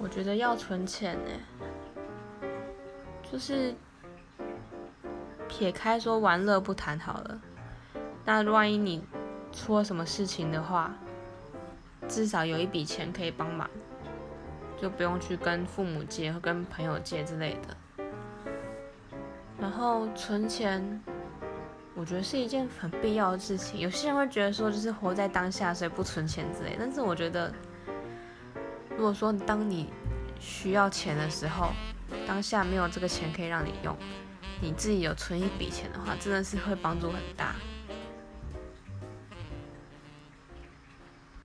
我觉得要存钱呢，就是撇开说玩乐不谈好了，那万一你出了什么事情的话，至少有一笔钱可以帮忙，就不用去跟父母借或跟朋友借之类的。然后存钱，我觉得是一件很必要的事情。有些人会觉得说，就是活在当下，所以不存钱之类。但是我觉得。如果说当你需要钱的时候，当下没有这个钱可以让你用，你自己有存一笔钱的话，真的是会帮助很大。